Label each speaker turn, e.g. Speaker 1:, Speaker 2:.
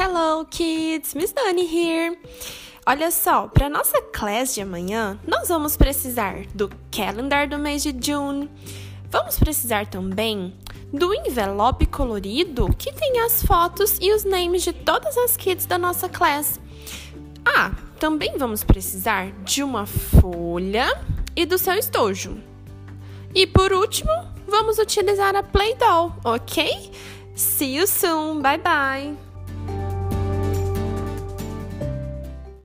Speaker 1: Hello, kids! Miss Dani here. Olha só, para nossa classe de amanhã, nós vamos precisar do calendar do mês de junho. Vamos precisar também do envelope colorido que tem as fotos e os names de todas as kids da nossa classe. Ah, também vamos precisar de uma folha e do seu estojo. E por último, vamos utilizar a Play Doh, ok? See you soon. Bye bye.